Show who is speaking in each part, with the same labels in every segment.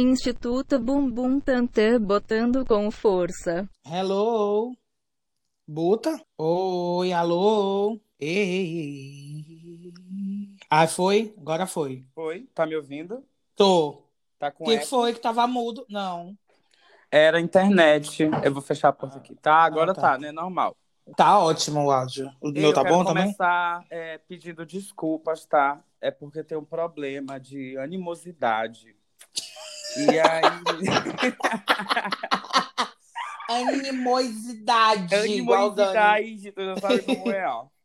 Speaker 1: Instituto Bumbum Tantã botando com força.
Speaker 2: Hello. Buta? Oi, alô. Ei. Ah, foi? Agora foi.
Speaker 3: Foi? Tá me ouvindo?
Speaker 2: Tô.
Speaker 3: Tá com
Speaker 2: O que
Speaker 3: eco?
Speaker 2: foi que tava mudo? Não.
Speaker 3: Era a internet. Eu vou fechar a porta aqui. Tá, agora
Speaker 2: Ah, tá.
Speaker 3: tá, né? Normal.
Speaker 2: Tá ótimo o áudio. O meu
Speaker 3: eu
Speaker 2: tá bom também?
Speaker 3: começar é, pedindo desculpas, tá? É porque tem um problema de animosidade. E aí.
Speaker 2: Animosidade.
Speaker 3: Animosidade, tu já sabe como é, ó.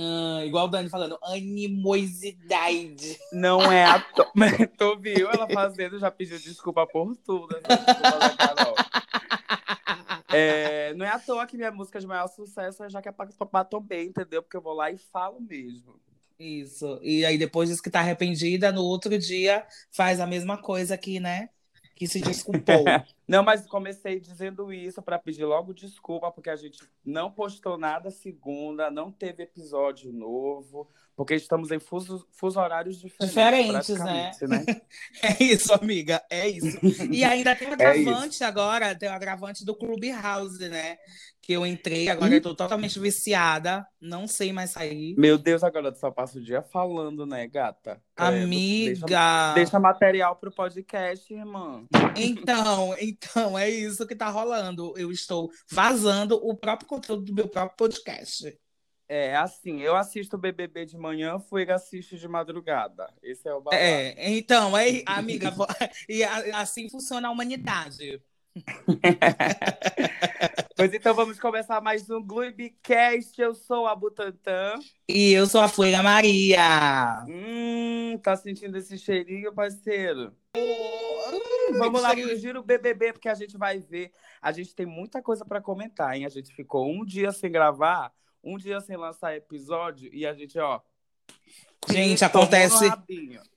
Speaker 2: Ah, igual o Dani falando. Animosidade.
Speaker 3: Não é à toa. Tu viu ela fazendo, já pediu desculpa por tudo. da Carol. É, não é à toa que minha música de maior sucesso é já que é pra batom bem, entendeu? Porque eu vou lá e falo mesmo.
Speaker 2: Isso. E aí depois diz que tá arrependida, no outro dia faz a mesma coisa aqui, né? Que se desculpou.
Speaker 3: Não, mas comecei dizendo isso para pedir logo desculpa, porque a gente não postou nada segunda, não teve episódio novo, porque estamos em fuso, fuso horários diferentes.
Speaker 2: Diferentes, né?
Speaker 3: né?
Speaker 2: É isso, amiga, é isso. E ainda tem o
Speaker 3: É
Speaker 2: agravante agora, tem o agravante do Clubhouse, né? Que eu entrei, agora eu tô totalmente viciada, não sei mais sair.
Speaker 3: Meu Deus, agora tu só passa o dia falando, né, gata? Credo.
Speaker 2: Amiga!
Speaker 3: Deixa, deixa material pro podcast, irmã.
Speaker 2: Então, então, é isso que tá rolando. Eu estou vazando o próprio conteúdo do meu próprio podcast.
Speaker 3: É assim, eu assisto o BBB de manhã, fui assiste de madrugada. Esse é o babado.
Speaker 2: É, então, é, amiga, e assim funciona a humanidade.
Speaker 3: Pois então vamos começar mais um Glooibcast. Eu sou a Butantan.
Speaker 2: E eu sou a Folha Maria.
Speaker 3: Hum, tá sentindo esse cheirinho, parceiro? Vamos lá pro Giro BBB, porque a gente vai ver. A gente tem muita coisa pra comentar, hein? A gente ficou um dia sem gravar, um dia sem lançar episódio, e a gente, ó.
Speaker 2: Gente, acontece-.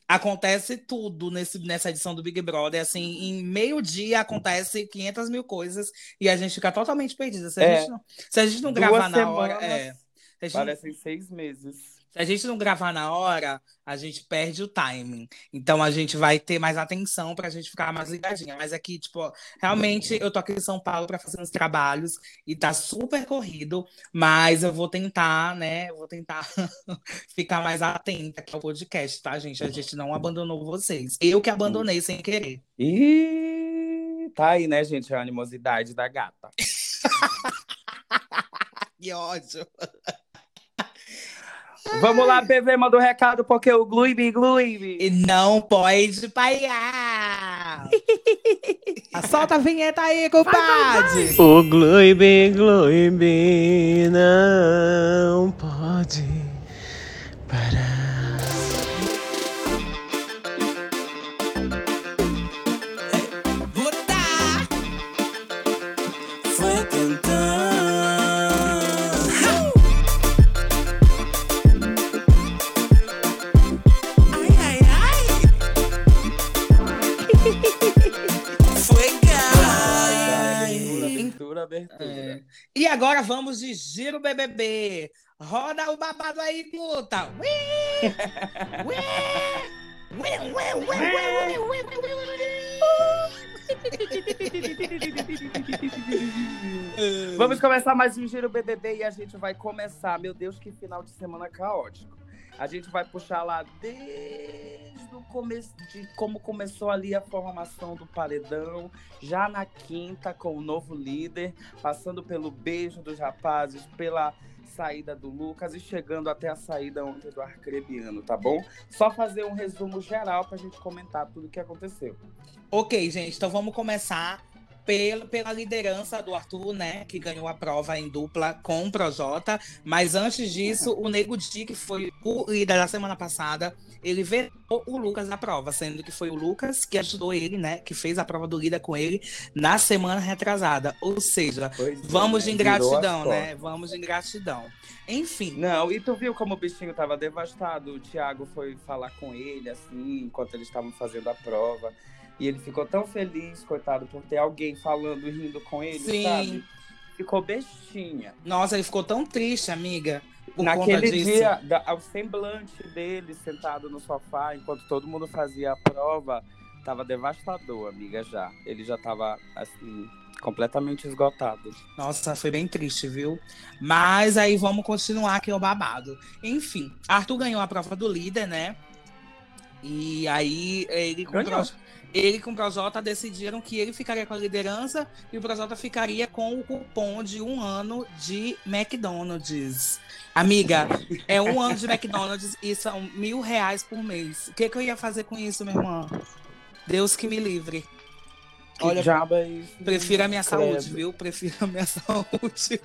Speaker 2: Acontece tudo nesse, nessa edição do Big Brother. Assim, em meio dia acontece 500 mil coisas e a gente fica totalmente perdida. Se a,
Speaker 3: É.
Speaker 2: gente, não, se a gente não gravar na hora. É, gente,
Speaker 3: parecem seis meses.
Speaker 2: Se a gente não gravar na hora, a gente perde o timing. Então a gente vai ter mais atenção pra gente ficar mais ligadinha. Mas aqui, tipo, realmente eu tô aqui em São Paulo pra fazer uns trabalhos e tá super corrido, mas eu vou tentar, né? eu Vou tentar ficar mais atenta aqui ao podcast, tá, gente? A gente não abandonou vocês. Eu que abandonei sem querer.
Speaker 3: Ih, tá aí, né, gente? A animosidade da gata.
Speaker 2: Que ódio.
Speaker 3: Vamos lá, PV, manda o recado, porque o Gluibe.
Speaker 2: E não pode paiar. Solta a vinheta aí, compadre.
Speaker 4: O Gloibe, Gloibe não pode parar.
Speaker 3: Abertura.
Speaker 2: É. E agora vamos de Giro BBB. Roda o babado aí, puta. Ui! Ui! Ui, ui, ui, ui, ui, ui.
Speaker 3: Vamos começar mais um Giro BBB e a gente vai começar. Meu Deus, que final de semana caótico. A gente vai puxar lá desde o começo de como começou ali a formação do paredão, já na quinta com o novo líder, passando pelo beijo dos rapazes, pela saída do Lucas e chegando até a saída ontem do Arcrebiano, tá bom? Só fazer um resumo geral pra gente comentar tudo o que aconteceu.
Speaker 2: Ok, gente, então vamos começar pela, pela liderança do Arthur, né? Que ganhou a prova em dupla com o Projota. Mas antes disso, o Nego Di, que foi o líder da semana passada, ele vetou o Lucas na prova, sendo que foi o Lucas que ajudou ele, né? Que fez a prova do líder com ele na semana retrasada. Ou seja,
Speaker 3: Pois é,
Speaker 2: vamos de
Speaker 3: né? Virou
Speaker 2: ingratidão, né? Vamos de ingratidão. Enfim,
Speaker 3: Não, e tu viu como o bichinho tava devastado? O Thiago foi falar com ele, assim, enquanto eles estavam fazendo a prova. E ele ficou tão feliz, coitado, por ter alguém falando e rindo com ele,
Speaker 2: Sim.
Speaker 3: sabe? Ficou bestinha.
Speaker 2: nossa, ele ficou tão triste, amiga.
Speaker 3: Naquele dia, da- o semblante dele sentado no sofá, enquanto todo mundo fazia a prova, Tava devastador, amiga, já. Ele já tava, assim, completamente esgotado.
Speaker 2: Nossa, foi bem triste, viu? Mas aí vamos continuar aqui o babado. Enfim, Arthur ganhou a prova do líder, né? E aí ele
Speaker 3: Ganhou.
Speaker 2: Pro- ele com o Projota decidiram que ele ficaria com a liderança e o Projota ficaria com o cupom de um ano de McDonald's. Amiga, é um ano de McDonald's e são mil reais por mês. O que, que eu ia fazer com isso, minha irmã? Deus que me livre.
Speaker 3: Que
Speaker 2: Olha,
Speaker 3: diabo é?
Speaker 2: Prefiro a minha
Speaker 3: Credo.
Speaker 2: saúde, viu? Prefiro a minha saúde.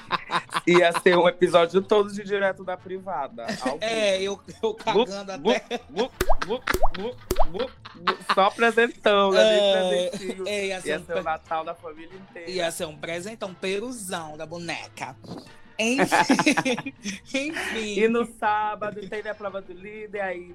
Speaker 3: Ia ser um episódio todo de direto da privada.
Speaker 2: É, eu, eu cagando até.
Speaker 3: Só presentão,
Speaker 2: É,
Speaker 3: ali, presentinho.
Speaker 2: É, ia, ser
Speaker 3: Ia
Speaker 2: um,
Speaker 3: ser o Natal da família inteira.
Speaker 2: ia ser um presente, um peruzão da boneca. Enfim. Enfim.
Speaker 3: E no sábado teve a prova do líder, aí.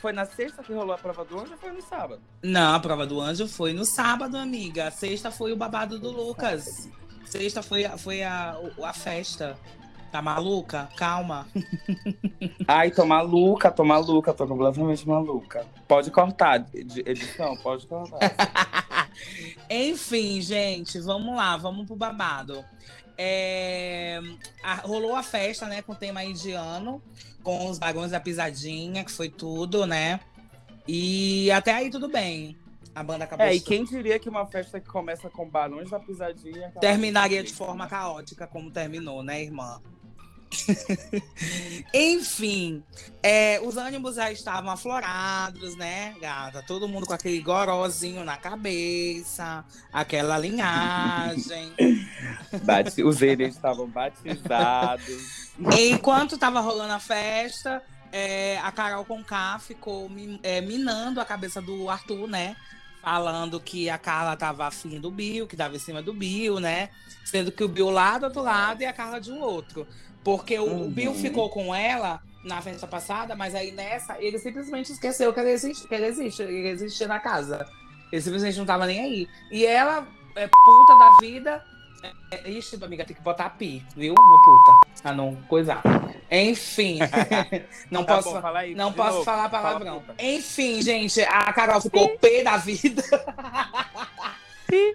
Speaker 3: Foi na sexta que rolou a prova do anjo ou foi no sábado?
Speaker 2: Não, a prova do anjo foi no sábado, amiga. A sexta foi o babado do Lucas. Sexta foi, a- foi a, a festa. Tá maluca? Calma.
Speaker 3: Ai, tô maluca, tô maluca, tô completamente maluca. Pode cortar, edi- edição, pode cortar.
Speaker 2: Enfim, gente, vamos lá, vamos pro babado. É, a- rolou a festa, né, com o tema indiano, com os barões da pisadinha, que foi tudo, né? E até aí tudo bem. A banda acabou
Speaker 3: É, e quem diria que uma festa que começa com Barões da Pisadinha...
Speaker 2: terminaria de forma
Speaker 3: né?
Speaker 2: caótica, como terminou, né, irmã? Enfim, é, os ânimos já estavam aflorados, né, gata? Todo mundo com aquele gorozinho na cabeça, aquela linhagem.
Speaker 3: Bati- Os eles estavam batizados.
Speaker 2: Enquanto tava rolando a festa, é, a Carol Conká ficou é, minando a cabeça do Arthur, né? Falando que a Carla tava afim do Bill, que tava em cima do Bill, né? Sendo que o Bill lá do outro lado e a Carla de um outro. Porque o, o
Speaker 3: Uhum.
Speaker 2: Bill ficou com ela na festa passada, mas aí nessa ele simplesmente esqueceu que ele existe, que ele existe, ele existia na casa. Ele simplesmente não tava nem aí. E ela, é puta da vida. É, ixi, amiga, tem que botar pi, viu? No puta. Ah, não, coisar. Enfim. não
Speaker 3: Tá
Speaker 2: posso,
Speaker 3: bom, fala aí,
Speaker 2: não posso
Speaker 3: novo.
Speaker 2: falar
Speaker 3: Fala,
Speaker 2: palavrão.
Speaker 3: puta.
Speaker 2: Enfim, gente, a Carol ficou pé da vida.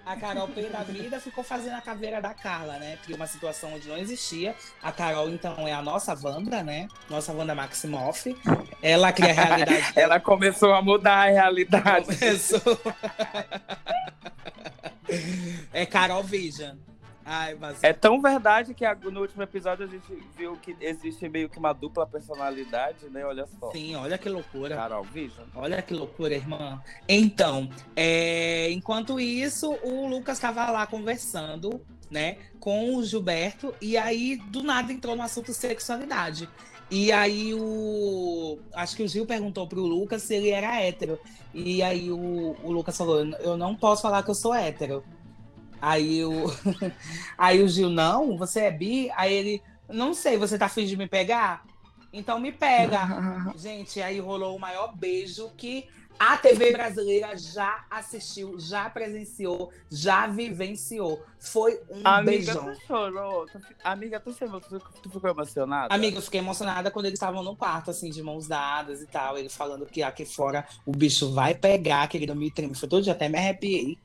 Speaker 2: A Carol pé da vida ficou fazendo a caveira da Carla, né? Cria uma situação onde não existia. A Carol, então, é a nossa Wanda, né? Nossa Wanda Maximoff. Ela cria a realidade.
Speaker 3: Ela começou a mudar a realidade.
Speaker 2: Começou. é Carol Vision. Ai, mas.
Speaker 3: É tão verdade que no último episódio a gente viu que existe meio que uma dupla personalidade, né? Olha só.
Speaker 2: Sim, olha que loucura.
Speaker 3: Carol Vision.
Speaker 2: Olha que loucura, irmã. Então, é, enquanto isso, o Lucas estava lá conversando, né, com o Gilberto, e aí do nada entrou no assunto sexualidade. E aí o. Acho que o Gil perguntou pro Lucas se ele era hétero. E aí o, o Lucas falou: Eu não posso falar que eu sou hétero. Aí o, aí o Gil, não, você é bi? Aí ele, não sei, você tá afim de me pegar? Então me pega. Gente, aí rolou o maior beijo que a TV brasileira já assistiu, já presenciou, já vivenciou. Foi um
Speaker 3: Amiga,
Speaker 2: beijão.
Speaker 3: tu chorou? Amiga, tu, se emo- tu, tu ficou emocionada?
Speaker 2: Amiga, eu fiquei emocionada quando eles estavam no quarto, assim, de mãos dadas e tal. Ele falando que aqui fora o bicho vai pegar, querido, me treme. Foi todo dia, até me arrepiei.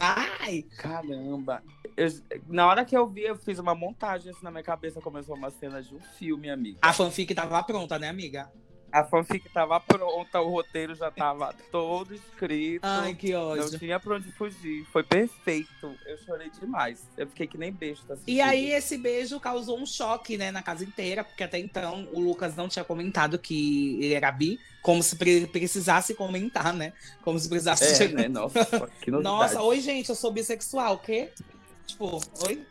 Speaker 2: Ai,
Speaker 3: Caramba. Eu- na hora que eu vi, eu fiz uma montagem assim na minha cabeça, começou uma cena de um filme, amiga.
Speaker 2: a fanfic tava pronta, né, amiga?
Speaker 3: A fanfic tava pronta, o roteiro já tava todo escrito.
Speaker 2: Ai, que
Speaker 3: Não
Speaker 2: ódio.
Speaker 3: tinha pra onde fugir. Foi perfeito. Eu chorei demais. Eu fiquei que nem besta.
Speaker 2: E aí, esse beijo causou um choque, né, na casa inteira, porque até então o Lucas não tinha comentado que ele era bi, como se pre- precisasse comentar, né? Como se precisasse.
Speaker 3: É,
Speaker 2: chegar-
Speaker 3: né? Nossa, que.
Speaker 2: Nossa, oi, gente, eu sou bissexual, o quê? Tipo, oi?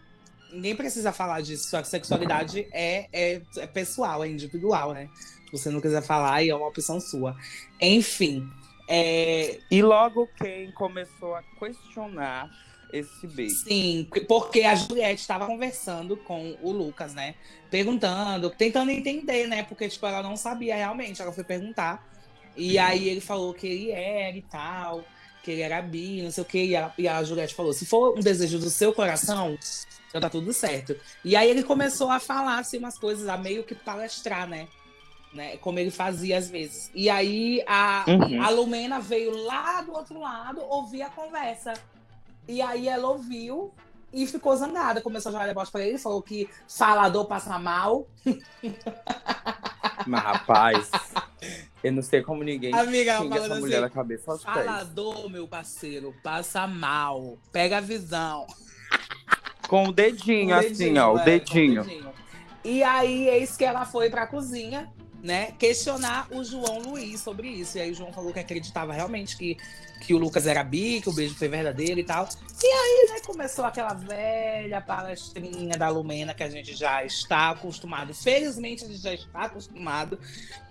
Speaker 2: Ninguém precisa falar disso, sua sexualidade é, é, é pessoal, é individual, né? Se você não quiser falar, aí é uma opção sua. Enfim, é,
Speaker 3: E logo quem começou a questionar esse beijo.
Speaker 2: Sim, porque a Juliette estava conversando com o Lucas, né? Perguntando, tentando entender, né? Porque, tipo, ela não sabia realmente. Ela foi perguntar. E aí ele falou que ele era e tal, que ele era bi, não sei o quê. E a, e a Juliette falou: se for um desejo do seu coração, então tá tudo certo. E aí ele começou a falar, assim, umas coisas, a meio que palestrar, né? Né? Como ele fazia às vezes. E aí a,
Speaker 3: Uhum.
Speaker 2: a Lumena veio lá do outro lado ouvir a conversa. E aí ela ouviu e ficou zangada. Começou a jogar deboche pra ele, falou que falador passa mal.
Speaker 3: Mas, rapaz, eu não sei como ninguém
Speaker 2: Amiga,
Speaker 3: xinga essa mulher
Speaker 2: assim,
Speaker 3: da cabeça aos pés.
Speaker 2: Falador, meu parceiro, passa mal. Pega a visão.
Speaker 3: Com o dedinho,
Speaker 2: Com
Speaker 3: assim, ó, o
Speaker 2: é,
Speaker 3: dedinho.
Speaker 2: com o dedinho. E aí, eis que ela foi pra cozinha, né, questionar o João Luiz sobre isso. E aí, o João falou que acreditava realmente que, que o Lucas era bi, que o beijo foi verdadeiro e tal. E aí, né, começou aquela velha palestrinha da Lumena que a gente já está acostumado. Felizmente, a gente já está acostumado.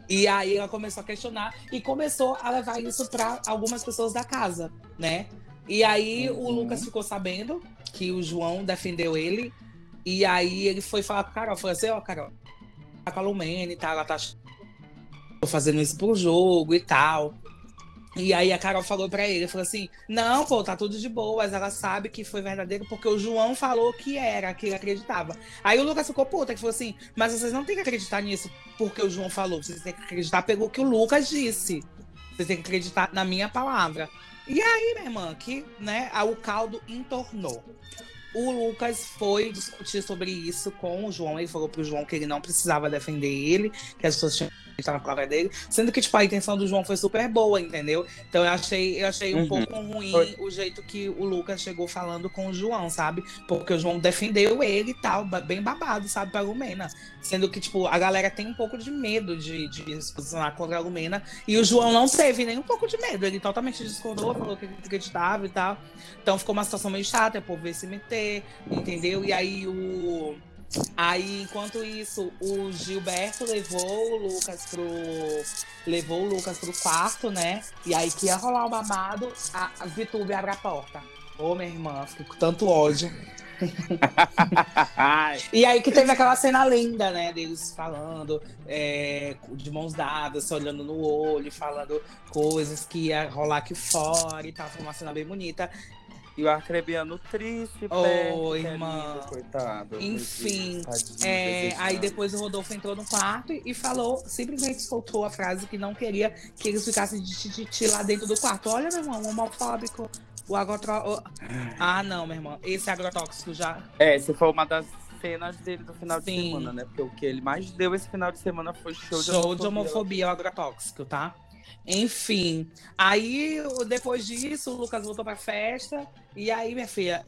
Speaker 2: E aí, ela começou a questionar e começou a levar isso para algumas pessoas da casa, né? E aí, o
Speaker 3: Uhum.
Speaker 2: Lucas ficou sabendo que o João defendeu ele. E aí ele foi falar com a Carol, falou assim, ó, Carol, tá com a Lumene e tal, ela tá fazendo isso pro jogo e tal. E aí a Carol falou pra ele, falou assim, não, pô, tá tudo de boas, ela sabe que foi verdadeiro porque o João falou que era, que ele acreditava. Aí o Lucas ficou puta, que falou assim, mas vocês não têm que acreditar nisso porque o João falou, vocês têm que acreditar pelo que o Lucas disse. Vocês têm que acreditar na minha palavra. E aí, minha irmã, que, né, o caldo entornou. O Lucas foi discutir sobre isso com o João. Ele falou pro João que ele não precisava defender ele, que as pessoas tinham que acreditar na palavra dele. Sendo que, tipo, a intenção do João foi super boa, entendeu? Então eu achei, eu achei um
Speaker 3: Uhum.
Speaker 2: pouco ruim
Speaker 3: Foi.
Speaker 2: o jeito que o Lucas chegou falando com o João, sabe? Porque o João defendeu ele e tal, bem babado, sabe, pra Lumena. Sendo que, tipo, a galera tem um pouco de medo de, de se posicionar contra a Lumena. E o João não teve nem um pouco de medo. Ele totalmente discordou, falou que ele acreditava e tal. Então ficou uma situação meio chata, o povo veio se meter, entendeu? E aí o. Aí, enquanto isso, o Gilberto levou o Lucas pro. Levou o Lucas pro quarto, né? E aí que ia rolar o babado, a, a Vitube abre a porta. Ô, minha irmã, fiquei com tanto ódio. E aí que teve aquela cena linda, né? Deles falando é, de mãos dadas, se olhando no olho, falando coisas que ia rolar aqui fora e tal. Foi uma cena bem bonita.
Speaker 3: E o arcrebiano triste, perto, que é
Speaker 2: irmã.
Speaker 3: lindo, coitado.
Speaker 2: Enfim, É, aí depois o Rodolfo entrou no quarto e falou, simplesmente soltou a frase que não queria que eles ficassem de tititi lá dentro do quarto. Olha, meu irmão, o homofóbico, o agrotóxico. Ah, não, meu irmão, esse agrotóxico já.
Speaker 3: É, essa foi uma das cenas dele do final de
Speaker 2: Sim.
Speaker 3: semana, né? Porque o que ele mais deu esse final de semana foi show,
Speaker 2: Show de homofobia, o agrotóxico, tá? Enfim, aí depois disso, o Lucas voltou pra festa. E aí, minha filha,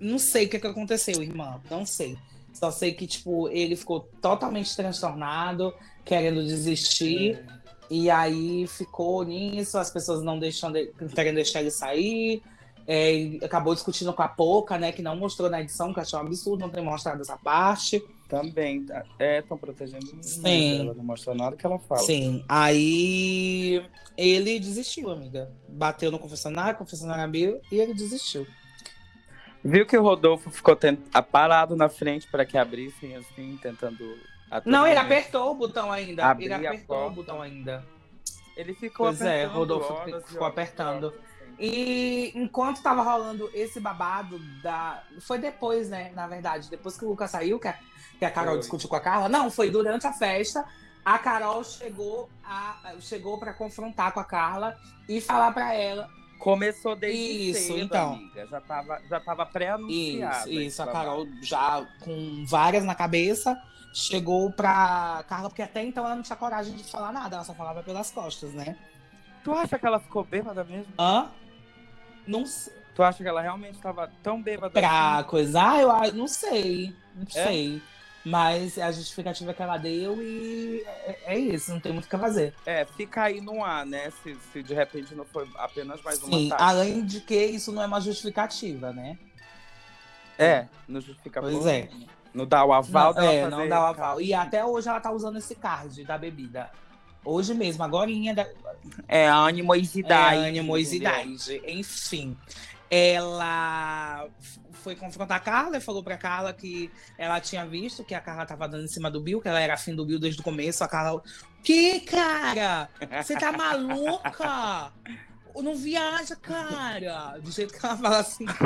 Speaker 2: não sei o que, que aconteceu, irmã. Não sei. Só sei que, tipo, ele ficou totalmente transtornado, querendo desistir. E aí ficou nisso, as pessoas não deixando querendo deixar ele sair. É, acabou discutindo com a Poca, né? Que não mostrou na edição, que achei um absurdo não ter mostrado essa parte.
Speaker 3: Também. É, estão protegendo.
Speaker 2: Sim.
Speaker 3: Ela não mostra nada que ela fala.
Speaker 2: Sim. Aí ele desistiu, amiga. Bateu no confessionário, o confessionário abriu e ele desistiu.
Speaker 3: Viu que o Rodolfo ficou tent... parado na frente para que abrissem, assim, tentando.
Speaker 2: Não, ele apertou o botão ainda.
Speaker 3: Abrir
Speaker 2: ele apertou o botão ainda.
Speaker 3: Ele ficou
Speaker 2: Pois é,
Speaker 3: apertando.
Speaker 2: Rodolfo
Speaker 3: horas e
Speaker 2: ficou
Speaker 3: horas e
Speaker 2: apertando.
Speaker 3: horas.
Speaker 2: E enquanto tava rolando esse babado da. Foi depois, né? Na verdade, depois que o Lucas saiu, que a, que a Carol
Speaker 3: Foi.
Speaker 2: discutiu com a Carla. Não, foi durante a festa. A Carol chegou a chegou para confrontar com a Carla e falar para ela
Speaker 3: Começou desde
Speaker 2: Isso,
Speaker 3: cedo,
Speaker 2: então.
Speaker 3: amiga. Já tava, já tava pré-anunciado.
Speaker 2: Isso, isso. A. Carol já com várias na cabeça chegou pra Carla, porque até então ela não tinha coragem de falar nada, ela só falava pelas costas, né?
Speaker 3: Tu acha que ela ficou bêbada mesmo?
Speaker 2: Hã? Não sei.
Speaker 3: Tu acha que ela realmente estava tão bêbada
Speaker 2: Pra
Speaker 3: assim?
Speaker 2: coisar, eu a- não sei. Não
Speaker 3: É?
Speaker 2: sei. Mas a justificativa que ela deu e é, é isso, não tem muito o que fazer.
Speaker 3: É, fica aí no ar, né? Se, se de repente não foi apenas mais uma
Speaker 2: Sim,
Speaker 3: tática.
Speaker 2: além de que isso não é uma justificativa, né?
Speaker 3: É, não justifica
Speaker 2: Pois é.
Speaker 3: Não dá o aval
Speaker 2: não,
Speaker 3: dela
Speaker 2: é, não dá o aval. E até hoje ela tá usando esse card da bebida. Hoje mesmo, agorinha da,
Speaker 3: É a animosidade.
Speaker 2: É, animosidade. Enfim, ela foi confrontar a Carla e falou pra Carla que ela tinha visto que a Carla tava dando em cima do Bill, que ela era afim do Bill desde o começo. A Carla, que cara? Você tá maluca? Não viaja, cara. Do jeito que ela fala assim.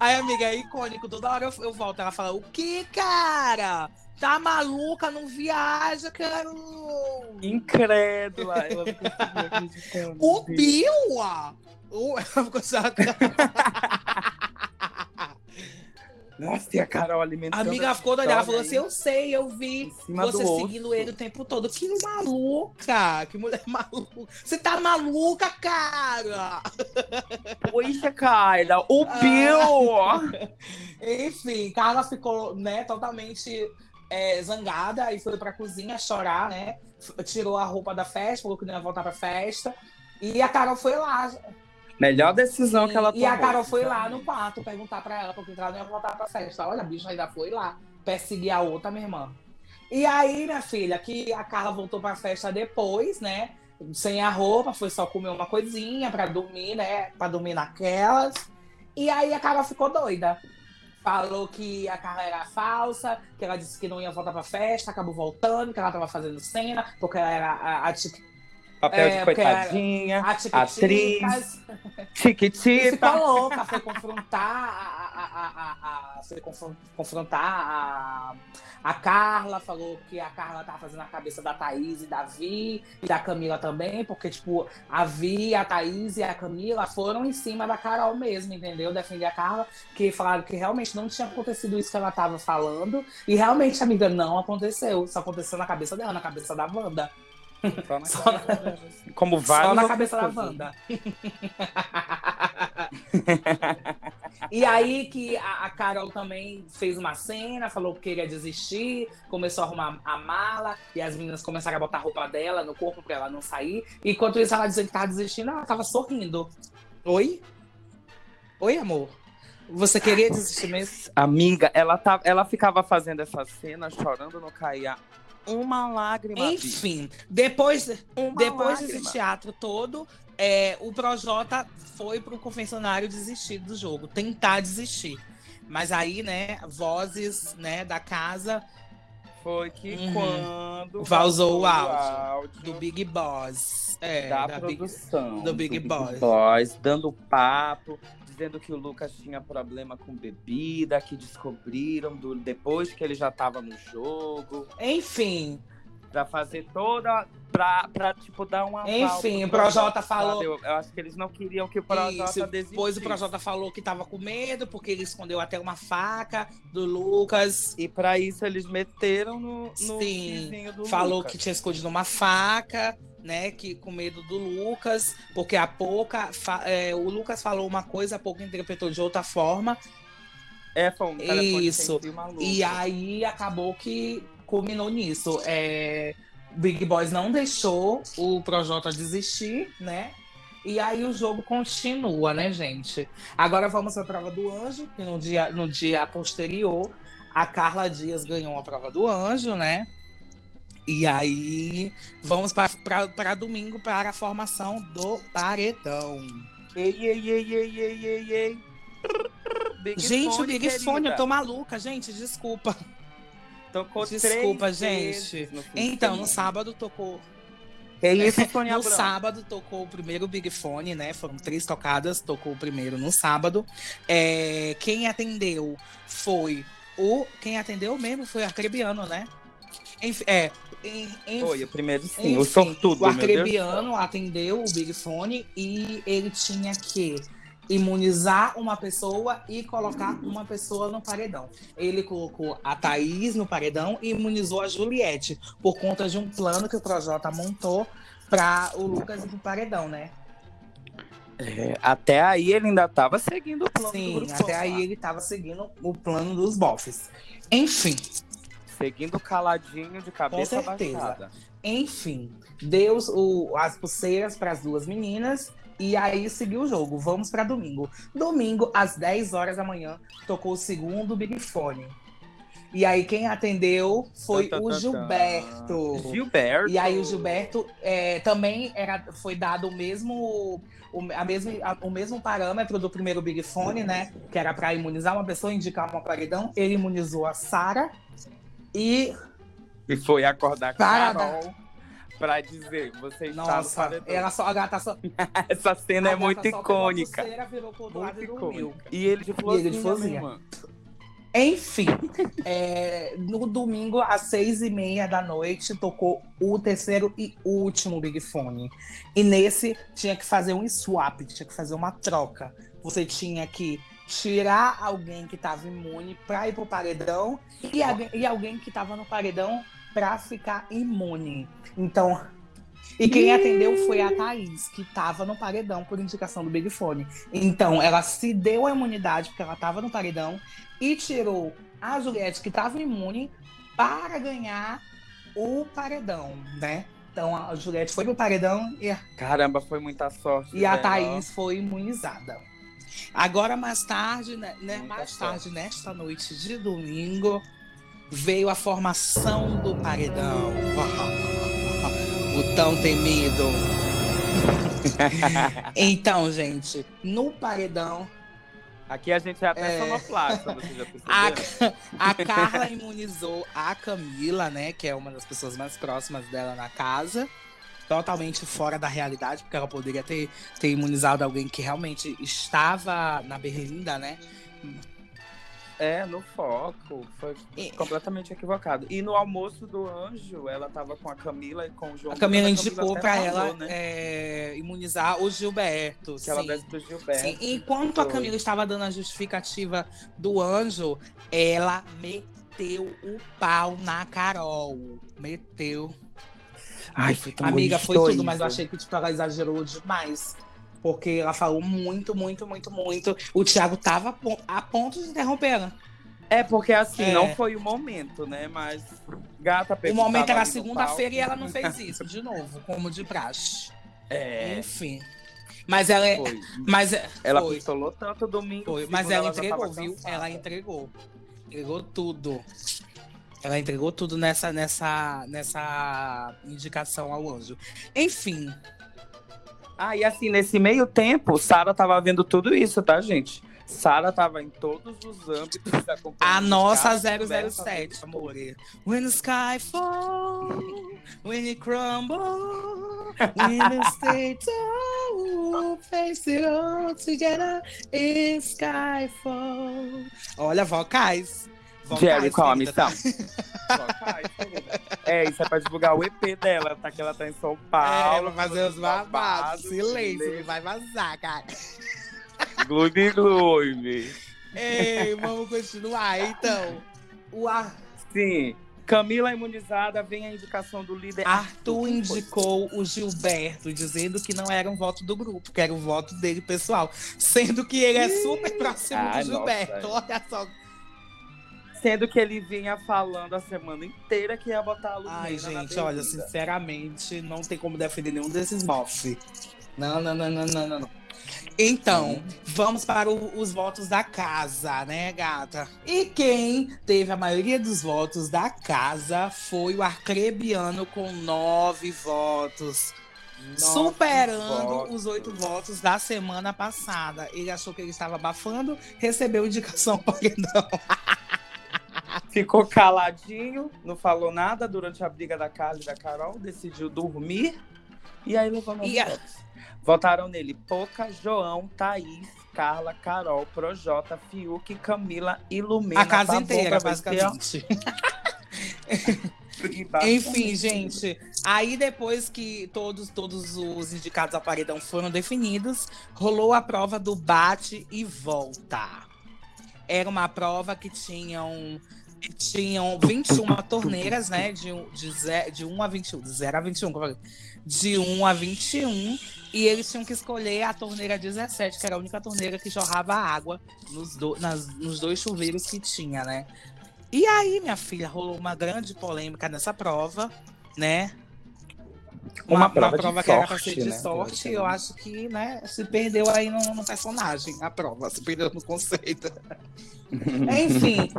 Speaker 2: Aí, amiga, é icônico. Toda hora eu, eu volto. Ela fala, o que, cara? Tá maluca? Não viaja, Carol!
Speaker 3: Incrédula. Ela.
Speaker 2: O Bill! Ela ficou chocada.
Speaker 3: Nossa, e a Carol
Speaker 2: A
Speaker 3: alimentando.
Speaker 2: amiga
Speaker 3: essa
Speaker 2: ficou doida. Ela falou assim. Eu sei, eu vi você seguindo ele o tempo todo. Que maluca! Que mulher maluca! Você tá maluca, cara!
Speaker 3: Poxa, Carla, o
Speaker 2: Ah.
Speaker 3: Bill!
Speaker 2: Enfim, Carla ficou, né, totalmente é, zangada e foi pra cozinha chorar, né? Tirou a roupa da festa, falou que não ia voltar pra festa. E a Carol foi lá.
Speaker 3: Melhor decisão que ela
Speaker 2: e a
Speaker 3: tomou,
Speaker 2: Carol foi lá no quarto perguntar pra ela porque ela não ia voltar pra festa. Olha, a bicha ainda foi lá perseguir a outra, minha irmã. E aí, minha filha, que a Carla voltou pra festa depois, né? Sem a roupa, foi só comer uma coisinha pra dormir, né? Pra dormir naquelas. E aí a Carla ficou doida. Falou que a Carla era falsa, que ela disse que não ia voltar pra festa, acabou voltando, que ela tava fazendo cena, porque ela era a, a,
Speaker 3: Papel
Speaker 2: É,
Speaker 3: de
Speaker 2: era-
Speaker 3: coitadinha,
Speaker 2: a
Speaker 3: Atriz.
Speaker 2: Tiquiticas.
Speaker 3: Chiquitita.
Speaker 2: ficou louca, foi confrontar a, a, a, confron- confrontar a, a Carla, falou que a Carla tava fazendo a cabeça da Thaís e da Vi e da Camila também, porque, tipo, a Vi, a Thaís e a Camila foram em cima da Carol mesmo, entendeu? Defender a Carla, que falaram que realmente não tinha acontecido isso que ela tava falando. E realmente, amiga, não aconteceu. Isso aconteceu na cabeça dela, na cabeça da Wanda.
Speaker 3: Só na
Speaker 2: Só
Speaker 3: cabeça dela, assim. Como
Speaker 2: Só
Speaker 3: várias
Speaker 2: na cabeça da. Wanda. e aí que a, a Carol também fez uma cena, falou que queria desistir, começou a arrumar a mala, e as meninas começaram a botar a roupa dela no corpo pra ela não sair. Enquanto isso, ela dizendo que tava desistindo, ela tava sorrindo. Oi? Oi, amor? Você queria desistir mesmo?
Speaker 3: Amiga, ela, tá, ela ficava fazendo essa cena, chorando, não caía uma lágrima.
Speaker 2: Enfim, depois,
Speaker 3: Uma
Speaker 2: Depois
Speaker 3: lágrima.
Speaker 2: desse teatro todo, é, o Projota foi pro confessionário desistir do jogo, tentar desistir. Mas aí, né, vozes né, da casa
Speaker 3: Foi que
Speaker 2: Uhum.
Speaker 3: quando
Speaker 2: Vazou o áudio
Speaker 3: áudio
Speaker 2: do Big Boss. É,
Speaker 3: da,
Speaker 2: da Big-
Speaker 3: produção
Speaker 2: do Big Boss.
Speaker 3: Boss, dando papo, dizendo que o Lucas tinha problema com bebida, que descobriram do- depois que ele já estava no jogo,
Speaker 2: Enfim,
Speaker 3: pra fazer toda pra, pra tipo dar uma
Speaker 2: Enfim, o Projota falou-
Speaker 3: Eu, eu acho que eles não queriam que o Projota
Speaker 2: isso.
Speaker 3: desistisse.
Speaker 2: Depois o Projota falou que tava com medo, porque ele escondeu até uma faca do Lucas.
Speaker 3: E pra isso eles meteram no, no
Speaker 2: Sim,
Speaker 3: do
Speaker 2: falou
Speaker 3: Lucas.
Speaker 2: que tinha escondido uma faca, né? Que com medo do Lucas, porque a pouca é, o Lucas falou uma coisa, a pouca interpretou de outra forma,
Speaker 3: É, foi um
Speaker 2: Isso. e aí acabou que culminou nisso. É, Big Boys não deixou o Projota desistir, né? E aí o jogo continua, né, gente? Agora vamos a prova do anjo, que no dia, no dia posterior a Carla Dias ganhou a prova do anjo, né? E aí vamos para domingo para a formação do paredão.
Speaker 3: Ei, ei, ei, ei, ei, ei, ei. Big
Speaker 2: gente, o
Speaker 3: Fone,
Speaker 2: Big
Speaker 3: querida.
Speaker 2: Fone, eu tô maluca, gente, desculpa.
Speaker 3: Tocou
Speaker 2: Desculpa, gente.
Speaker 3: no
Speaker 2: Então, no sábado tocou
Speaker 3: Que isso, Sônia
Speaker 2: No sábado tocou o primeiro Big Fone, né? Foram três tocadas, tocou o primeiro no sábado. É, quem atendeu foi o. Quem atendeu mesmo foi o Arcrebiano, né? Enf- é. Em- em-
Speaker 3: Foi, o primeiro sim.
Speaker 2: enfim,
Speaker 3: o sortudo,
Speaker 2: O. Arcrebiano atendeu o Big Fone e ele tinha que imunizar uma pessoa e colocar uma pessoa no paredão. Ele colocou a Thaís no paredão e imunizou a Juliette, por conta de um plano que o Projota montou para o Lucas ir pro paredão, né?
Speaker 3: É, até aí ele ainda tava seguindo o plano
Speaker 2: Sim, até aí ele tava seguindo o plano dos bofs. Enfim,
Speaker 3: Seguindo caladinho de cabeça
Speaker 2: certeza.
Speaker 3: baixada.
Speaker 2: Enfim, deu o- as pulseiras para as duas meninas e aí seguiu o jogo. Vamos para domingo. Domingo, às 10 horas da manhã, tocou o segundo Big Fone. E aí quem atendeu foi
Speaker 3: Tá, tá,
Speaker 2: o
Speaker 3: tá, tá.
Speaker 2: Gilberto.
Speaker 3: Gilberto.
Speaker 2: E aí o Gilberto é, também era, foi dado o mesmo, o, a mesmo, a- o mesmo parâmetro do primeiro Big Fone, né? Que era para imunizar uma pessoa, indicar uma paredão. Ele imunizou a Sara e
Speaker 3: E foi acordar
Speaker 2: Para
Speaker 3: Carol pra dizer, você está no paredão.
Speaker 2: ela só, a gata só.
Speaker 3: Essa cena
Speaker 2: a
Speaker 3: é muito icônica.
Speaker 2: pulseira,
Speaker 3: Muito
Speaker 2: e
Speaker 3: icônica. E ele de
Speaker 2: E ele de
Speaker 3: florzinha,
Speaker 2: florzinha. Enfim, é, no domingo, às seis e meia da noite, tocou o terceiro e último Big Fone. E nesse tinha que fazer um swap, tinha que fazer uma troca. Você tinha que tirar alguém que estava imune para ir pro paredão e, e alguém que estava no paredão para ficar imune. Então, e quem atendeu foi a Thaís, que estava no paredão por indicação do Big Fone. Então, ela se deu a imunidade porque ela estava no paredão e tirou a Juliette, que estava imune, para ganhar o paredão, né? Então a Juliette foi pro paredão e.
Speaker 3: Caramba, foi muita sorte.
Speaker 2: E a Thaís foi imunizada. Agora, mais tarde, né? né mais tarde, nesta noite de domingo, veio a formação do paredão. o tão temido. então, gente, no paredão.
Speaker 3: Aqui a gente é até
Speaker 2: É.
Speaker 3: sonoplasta, você já
Speaker 2: A, a Carla imunizou a Camila, né? Que é uma das pessoas mais próximas dela na casa. Totalmente fora da realidade, porque ela poderia ter, ter imunizado alguém que realmente estava na berlinda, né?
Speaker 3: É, no foco. Foi
Speaker 2: E-
Speaker 3: completamente equivocado. E no almoço do anjo, ela tava com a Camila e com o João.
Speaker 2: A Camila
Speaker 3: Lucas,
Speaker 2: indicou
Speaker 3: falou,
Speaker 2: ela
Speaker 3: né?
Speaker 2: é, imunizar o Gilberto.
Speaker 3: Que ela
Speaker 2: sim.
Speaker 3: desse pro Gilberto.
Speaker 2: Sim, enquanto a
Speaker 3: Foi.
Speaker 2: Camila estava dando a justificativa do anjo, ela meteu o pau na Carol. Meteu.
Speaker 3: Ai, foi tão
Speaker 2: Amiga, foi tudo, mas eu achei que tipo, ela exagerou demais. Porque ela falou muito, muito, muito, muito. O Thiago tava a pon- a ponto de interromper ela.
Speaker 3: É, porque assim,
Speaker 2: É.
Speaker 3: não foi o momento, né? Mas gata
Speaker 2: O momento era segunda-feira e ela não fez isso, de novo, como de praxe.
Speaker 3: É,
Speaker 2: Enfim. Mas ela é.
Speaker 3: foi.
Speaker 2: Mas é-
Speaker 3: Ela
Speaker 2: foi.
Speaker 3: pistolou tanto domingo.
Speaker 2: Foi, mas ela entregou, viu?
Speaker 3: cansada.
Speaker 2: Ela entregou. Entregou tudo. Ela entregou tudo nessa, nessa, nessa indicação ao anjo. Enfim,
Speaker 3: Ah, e assim, nesse meio tempo, Sara tava vendo tudo isso, tá, gente? Sara tava em todos os âmbitos acompanhando
Speaker 2: a
Speaker 3: os
Speaker 2: nossa
Speaker 3: conversa,
Speaker 2: 007, amor. When the sky fall, when it crumble, when the states all face it all together, in skyfall. Olha, vocais.
Speaker 3: Jerry, qual a missão? Querida. é, isso é pra divulgar o EP dela, tá? Que ela tá em São
Speaker 2: É,
Speaker 3: Paulo.
Speaker 2: vai fazer os babados. Silêncio,
Speaker 3: silêncio.
Speaker 2: vai vazar, cara.
Speaker 3: Gloomy, gloomy.
Speaker 2: Ei, vamos continuar, então. O Ar-
Speaker 3: Sim. Camila imunizada, vem a indicação do líder.
Speaker 2: Arthur indicou o Gilberto, dizendo que não era um voto do grupo, que era o voto dele pessoal. Sendo que ele é super próximo
Speaker 3: Ai,
Speaker 2: do
Speaker 3: nossa,
Speaker 2: Gilberto.
Speaker 3: é.
Speaker 2: Olha só.
Speaker 3: Sendo que ele vinha falando a semana inteira que ia botar a Lumena
Speaker 2: Ai, gente, olha, sinceramente, não tem como defender nenhum desses mof. Não, não, não, não, não, não. Então, vamos para o- os votos da casa, né, gata? E quem teve a maioria dos votos da casa foi o Arcrebiano com nove votos.
Speaker 3: Nove
Speaker 2: superando
Speaker 3: votos.
Speaker 2: os oito votos da semana passada. Ele achou que ele estava abafando, recebeu indicação paredão.
Speaker 3: Ficou caladinho, não falou nada durante a briga da Carla e da Carol, decidiu dormir. E aí levou nove
Speaker 2: a-
Speaker 3: votos. Votaram nele Poca, João, Thaís, Carla, Carol, Projota, Fiuk, Camila e Lumena.
Speaker 2: A casa
Speaker 3: Tá
Speaker 2: inteira, basicamente. Enfim, gente. Aí depois que todos, todos os indicados ao paredão foram definidos, rolou a prova do bate e volta. Era uma prova que tinham, que tinham 21 torneiras, né? De, de, ze- de 1 a 21. De 0 a 21, como eu falei. De 1 a 21. E eles tinham que escolher a torneira 17, que era a única torneira que jorrava água nos, do- nas- nos dois chuveiros que tinha, né? E aí, minha filha, rolou uma grande polêmica nessa prova, né?
Speaker 3: Uma prova de
Speaker 2: que era pra
Speaker 3: sorte,
Speaker 2: ser de
Speaker 3: né,
Speaker 2: sorte, eu acho que, né, se perdeu aí no, no personagem, a prova, se perdeu no conceito. Enfim,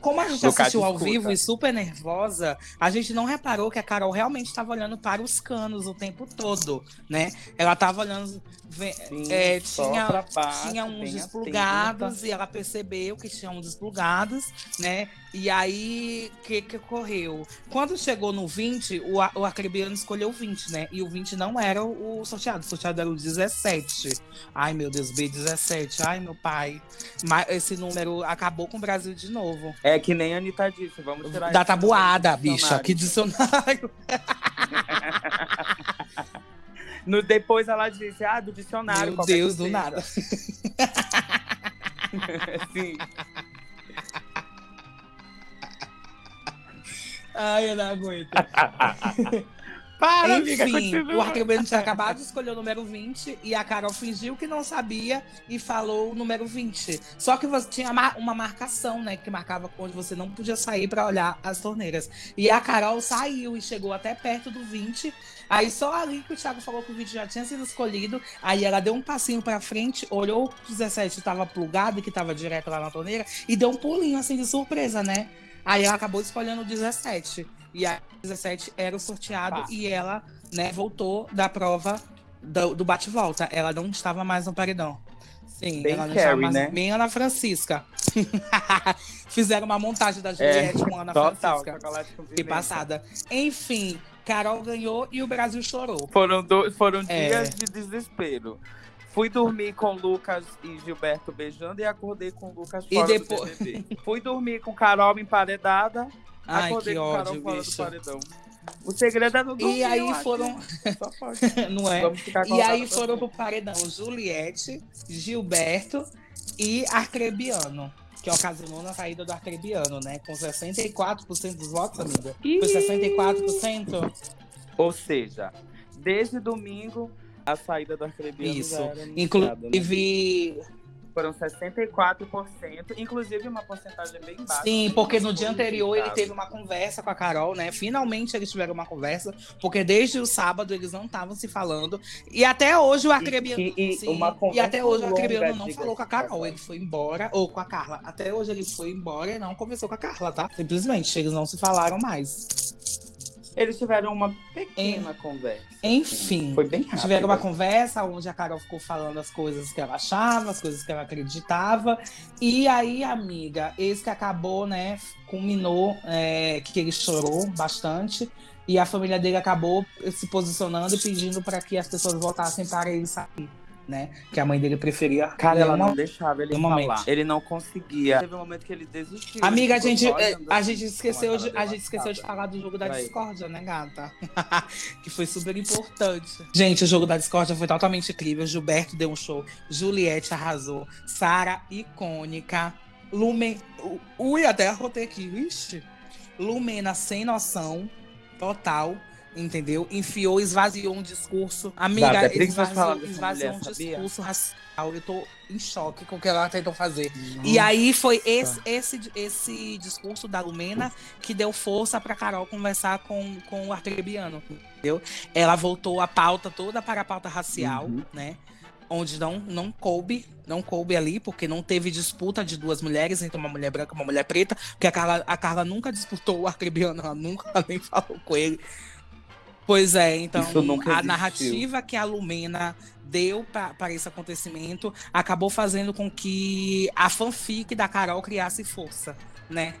Speaker 2: como a gente assistiu ao
Speaker 3: escuta.
Speaker 2: vivo e super nervosa, a gente não reparou que a Carol realmente estava olhando para os canos o tempo todo, né? Ela estava olhando,
Speaker 3: Sim,
Speaker 2: é, tinha, tinha uns desplugados
Speaker 3: atenta.
Speaker 2: e ela percebeu que tinha uns desplugados, né? E aí, o que, que ocorreu? Quando chegou no 20, o, o acrebiano escolheu o 20, né? E o 20 não era o, o sorteado, o sorteado era o 17. Ai, meu Deus, B17. Ai, meu pai. Mas esse número acabou com o Brasil de novo.
Speaker 3: É que nem a Anitta disse, vamos tirar
Speaker 2: Da tabuada, bicha. Que dicionário.
Speaker 3: No, depois ela disse, ah, do dicionário.
Speaker 2: Meu Deus,
Speaker 3: que
Speaker 2: do nada.
Speaker 3: Sim.
Speaker 2: Ai, eu não aguento.
Speaker 3: Para, amiga,
Speaker 2: Enfim,
Speaker 3: continua.
Speaker 2: o arquibancada tinha acabado de escolher o número 20 e a Carol fingiu que não sabia e falou o número 20. Só que você tinha ma- uma marcação, né? Que marcava onde você não podia sair pra olhar as torneiras. E a Carol saiu e chegou até perto do 20. Aí só ali que o Thiago falou que o 20 já tinha sido escolhido. Aí ela deu um passinho pra frente, olhou que o 17 estava plugado e que estava direto lá na torneira e deu um pulinho assim de surpresa, né? Aí ela acabou escolhendo o 17. E a 17 era o sorteado
Speaker 3: Tá.
Speaker 2: e ela, né, voltou da prova do, do bate-volta. Ela não estava mais no paredão. Sim,
Speaker 3: Bem
Speaker 2: ela não
Speaker 3: Carrie,
Speaker 2: mais.
Speaker 3: né?
Speaker 2: Bem Ana Francisca. Fizeram uma montagem da Juliette com a Ana
Speaker 3: É, Total,
Speaker 2: Francisca.
Speaker 3: com
Speaker 2: Que passada. Enfim, Carol ganhou e o Brasil chorou.
Speaker 3: Foram, do- foram
Speaker 2: É.
Speaker 3: dias de desespero. Fui dormir com Lucas e Gilberto beijando e acordei com Lucas
Speaker 2: E
Speaker 3: fora
Speaker 2: depois-
Speaker 3: do. Fui dormir com Carol emparedada,
Speaker 2: Ai,
Speaker 3: acordei
Speaker 2: que
Speaker 3: com Carol
Speaker 2: ódio,
Speaker 3: fora
Speaker 2: bicho.
Speaker 3: do paredão. O segredo é não dormir,
Speaker 2: E aí
Speaker 3: eu acho.
Speaker 2: foram.
Speaker 3: Só pode.
Speaker 2: Não é? E aí foram pro paredão Juliette, Gilberto e Arcrebiano. Que ocasionou na saída do Arcrebiano, né? Com 64% dos votos, amiga. Foi 64%?
Speaker 3: Ou seja, desde domingo, a saída do Arcrebiano
Speaker 2: Isso.
Speaker 3: já era anunciada, né? Foram 64%, inclusive uma porcentagem bem baixa.
Speaker 2: Sim, porque no dia anterior ele teve uma conversa com a Carol, né? Finalmente eles tiveram uma conversa, porque desde o sábado eles não estavam se falando. E até hoje o Arcrebiano.
Speaker 3: E- e
Speaker 2: Sim, e até hoje o
Speaker 3: longa,
Speaker 2: Arcrebiano não falou com a Carol. Ele foi embora, ou com a Carla. Até hoje ele foi embora e não conversou com a Carla, tá? Simplesmente, eles não se falaram mais.
Speaker 3: Eles tiveram uma pequena conversa.
Speaker 2: Enfim.
Speaker 3: Foi bem rápido.
Speaker 2: Tiveram uma conversa onde a Carol ficou falando as coisas que ela achava, as coisas que ela acreditava. E aí, amiga, esse que acabou, né, culminou, é, que ele chorou bastante. E a família dele acabou se posicionando e pedindo para que as pessoas votassem para ele sair, né? Que a mãe dele preferia.
Speaker 3: Cara, ela
Speaker 2: nenhuma-
Speaker 3: não deixava ele falar. Ele não conseguia. Teve um momento que ele desistiu.
Speaker 2: Amiga, a gente, é,
Speaker 3: olhando
Speaker 2: a
Speaker 3: assim,
Speaker 2: gente esqueceu de, a gente esqueceu de falar do jogo da discórdia, né, gata? que foi super importante. Gente, o jogo da discórdia foi totalmente incrível. Gilberto deu um show, Juliette arrasou, Sara icônica, Lumen, ui, até arrotei aqui, ixi. Lumena sem noção, total. Entendeu? Enfiou, esvaziou um discurso. Amiga,
Speaker 3: Dá falar
Speaker 2: esvaziou, esvaziou
Speaker 3: mulher,
Speaker 2: um
Speaker 3: sabia?
Speaker 2: discurso racial. Eu tô em choque com o que ela tentou fazer.
Speaker 3: Uhum.
Speaker 2: E aí foi esse, esse, esse discurso da Lumena que deu força pra Carol conversar com, com o Arcrebiano, entendeu? Ela voltou a pauta toda para a pauta racial,
Speaker 3: Uhum.
Speaker 2: né? Onde não, não coube, não coube ali, porque não teve disputa de duas mulheres, entre uma mulher branca e uma mulher preta, porque a Carla, a Carla nunca disputou o Arcrebiano, ela nunca nem falou com ele. Pois é, então a narrativa que a Lumena deu para esse acontecimento acabou fazendo com que a fanfic da Carol criasse força, né?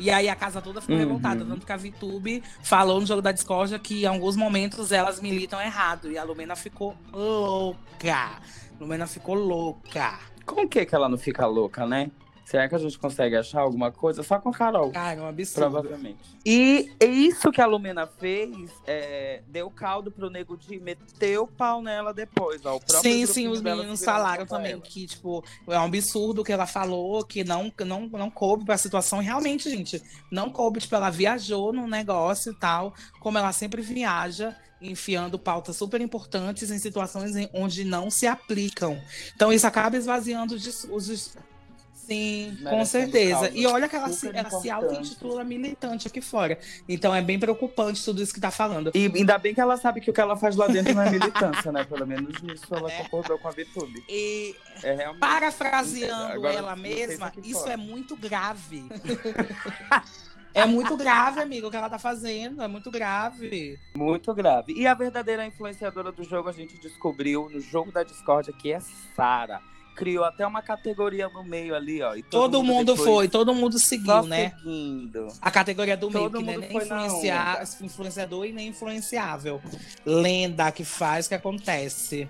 Speaker 2: E aí a casa toda ficou
Speaker 3: Uhum.
Speaker 2: revoltada, tanto que a VTube falou no jogo da discórdia que em alguns momentos elas militam errado e a Lumena ficou louca. Lumena ficou louca.
Speaker 3: Com o que que ela não fica louca, né? Será que a gente consegue achar alguma coisa? Só com a Carol.
Speaker 2: Cara, é um absurdo.
Speaker 3: Provavelmente. E isso que a Lumena fez, é, deu caldo pro Nego de meter o pau nela depois. Ó, o próprio
Speaker 2: Sim, sim, os meninos falaram também
Speaker 3: ela.
Speaker 2: que, tipo, é um absurdo o que ela falou, que não, que não, não coube pra situação. E realmente, gente, não coube, tipo, ela viajou no negócio e tal, como ela sempre viaja, enfiando pautas super importantes em situações em- onde não se aplicam. Então, isso acaba esvaziando os, os Sim, com
Speaker 3: Merecendo
Speaker 2: certeza. E olha que ela se,
Speaker 3: super
Speaker 2: se
Speaker 3: importante.
Speaker 2: auto-intitula militante aqui fora. Então é bem preocupante tudo isso que tá falando.
Speaker 3: E ainda bem que ela sabe que o que ela faz lá dentro não é militância, né? Pelo menos nisso ela
Speaker 2: É.
Speaker 3: concordou com a VTube.
Speaker 2: E
Speaker 3: É.
Speaker 2: Parafraseando
Speaker 3: Agora,
Speaker 2: ela
Speaker 3: se
Speaker 2: mesma, isso
Speaker 3: fora.
Speaker 2: é muito grave. É muito grave, amigo, o que ela tá fazendo. É muito grave.
Speaker 3: Muito grave. E a verdadeira influenciadora do jogo a gente descobriu no jogo da Discord que é Sara. Criou até uma categoria no meio ali, ó. E
Speaker 2: Todo, mundo
Speaker 3: depois
Speaker 2: foi, todo mundo seguiu, né?
Speaker 3: seguindo.
Speaker 2: A categoria do meio,
Speaker 3: Todo
Speaker 2: que não é
Speaker 3: mundo
Speaker 2: nem influenciar, influenciador e nem influenciável. Lenda que faz, que acontece.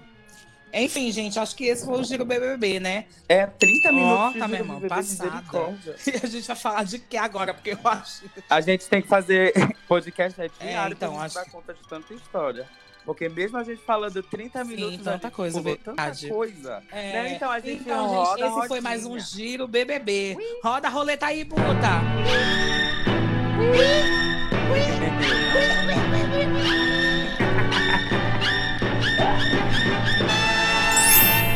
Speaker 2: Enfim, gente, acho que esse foi o Giro BBB, né?
Speaker 3: É 30
Speaker 2: Ó,
Speaker 3: minutos de
Speaker 2: tá, meu irmão,
Speaker 3: misericórdia.
Speaker 2: E a gente vai falar de que agora? Porque eu acho.
Speaker 3: A gente tem que fazer podcast é diário
Speaker 2: então,
Speaker 3: pra gente
Speaker 2: acho-
Speaker 3: dar conta de tanta história. Porque mesmo a gente falando 30 minutos, a
Speaker 2: tanta coisa,
Speaker 3: pulou
Speaker 2: verdade.
Speaker 3: tanta coisa.
Speaker 2: É,
Speaker 3: Né? Então a gente
Speaker 2: então,
Speaker 3: roda
Speaker 2: gente, esse foi mais um. Giro BBB. Roda a roleta aí, puta!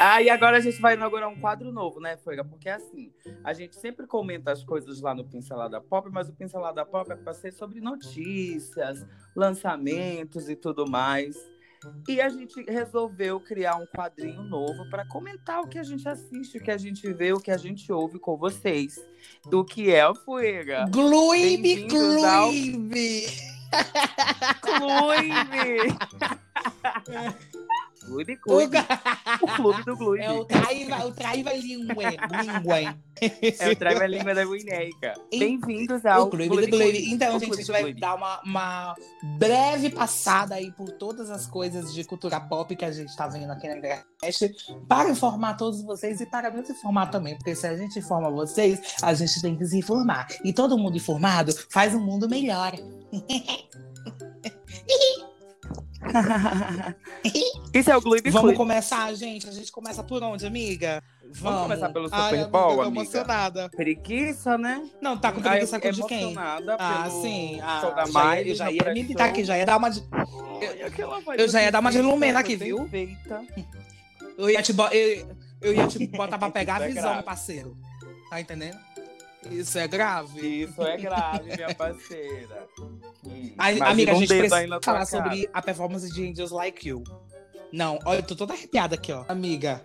Speaker 3: Ah, e agora a gente vai inaugurar um quadro novo, né, Foiga? Porque assim, a gente sempre comenta as coisas lá no Pincelada Pop, mas o Pincelada Pop é pra ser sobre notícias, lançamentos e tudo mais. E a gente resolveu criar um quadrinho novo para comentar o que a gente assiste, o que a gente vê, o que a gente ouve com vocês. Do que é o Fuega.
Speaker 2: Gluibe,
Speaker 3: Bem-vindos ao-
Speaker 2: Gluibe!
Speaker 3: Clube! Clube,
Speaker 2: O
Speaker 3: Clube. clube do Clube.
Speaker 2: É o Traiva, o Traiva Língua. Língua.
Speaker 3: É o Traiva Língua da Wineca. Bem-vindos ao
Speaker 2: O Clube do Clube. Então,
Speaker 3: O
Speaker 2: gente, a
Speaker 3: Clube
Speaker 2: gente vai
Speaker 3: Clube.
Speaker 2: dar uma, uma breve passada aí por todas as coisas de cultura pop que a gente tá vendo aqui na internet para informar todos vocês e para nos informar também, porque se a gente informa vocês, a gente tem que se informar. E todo mundo informado faz um mundo melhor.
Speaker 3: Isso é o Clube
Speaker 2: Vamos
Speaker 3: Clube.
Speaker 2: começar, gente? A gente começa por onde, amiga? Vamos,
Speaker 3: começar pelo
Speaker 2: Ai,
Speaker 3: Super
Speaker 2: amiga,
Speaker 3: Bowl,
Speaker 2: tô
Speaker 3: amiga?
Speaker 2: emocionada.
Speaker 3: Preguiça, né?
Speaker 2: Não, tá com
Speaker 3: Ai,
Speaker 2: preguiça
Speaker 3: eu
Speaker 2: com de quem? Ah, sim. Ah,
Speaker 3: show da
Speaker 2: já ia- eu já ia militar aqui, já ia dar uma de.
Speaker 3: Voz
Speaker 2: eu já ia dar uma de Lumena aqui, viu?
Speaker 3: feita.
Speaker 2: Eu ia te, bo- eu, eu ia te botar pra pegar a
Speaker 3: é
Speaker 2: visão,
Speaker 3: grave.
Speaker 2: parceiro. Tá entendendo? Isso é grave.
Speaker 3: Isso é grave, minha parceira.
Speaker 2: Amiga, a gente precisa falar sobre a performance de Angels Like You. Não, olha, eu tô toda arrepiada aqui, ó. Amiga.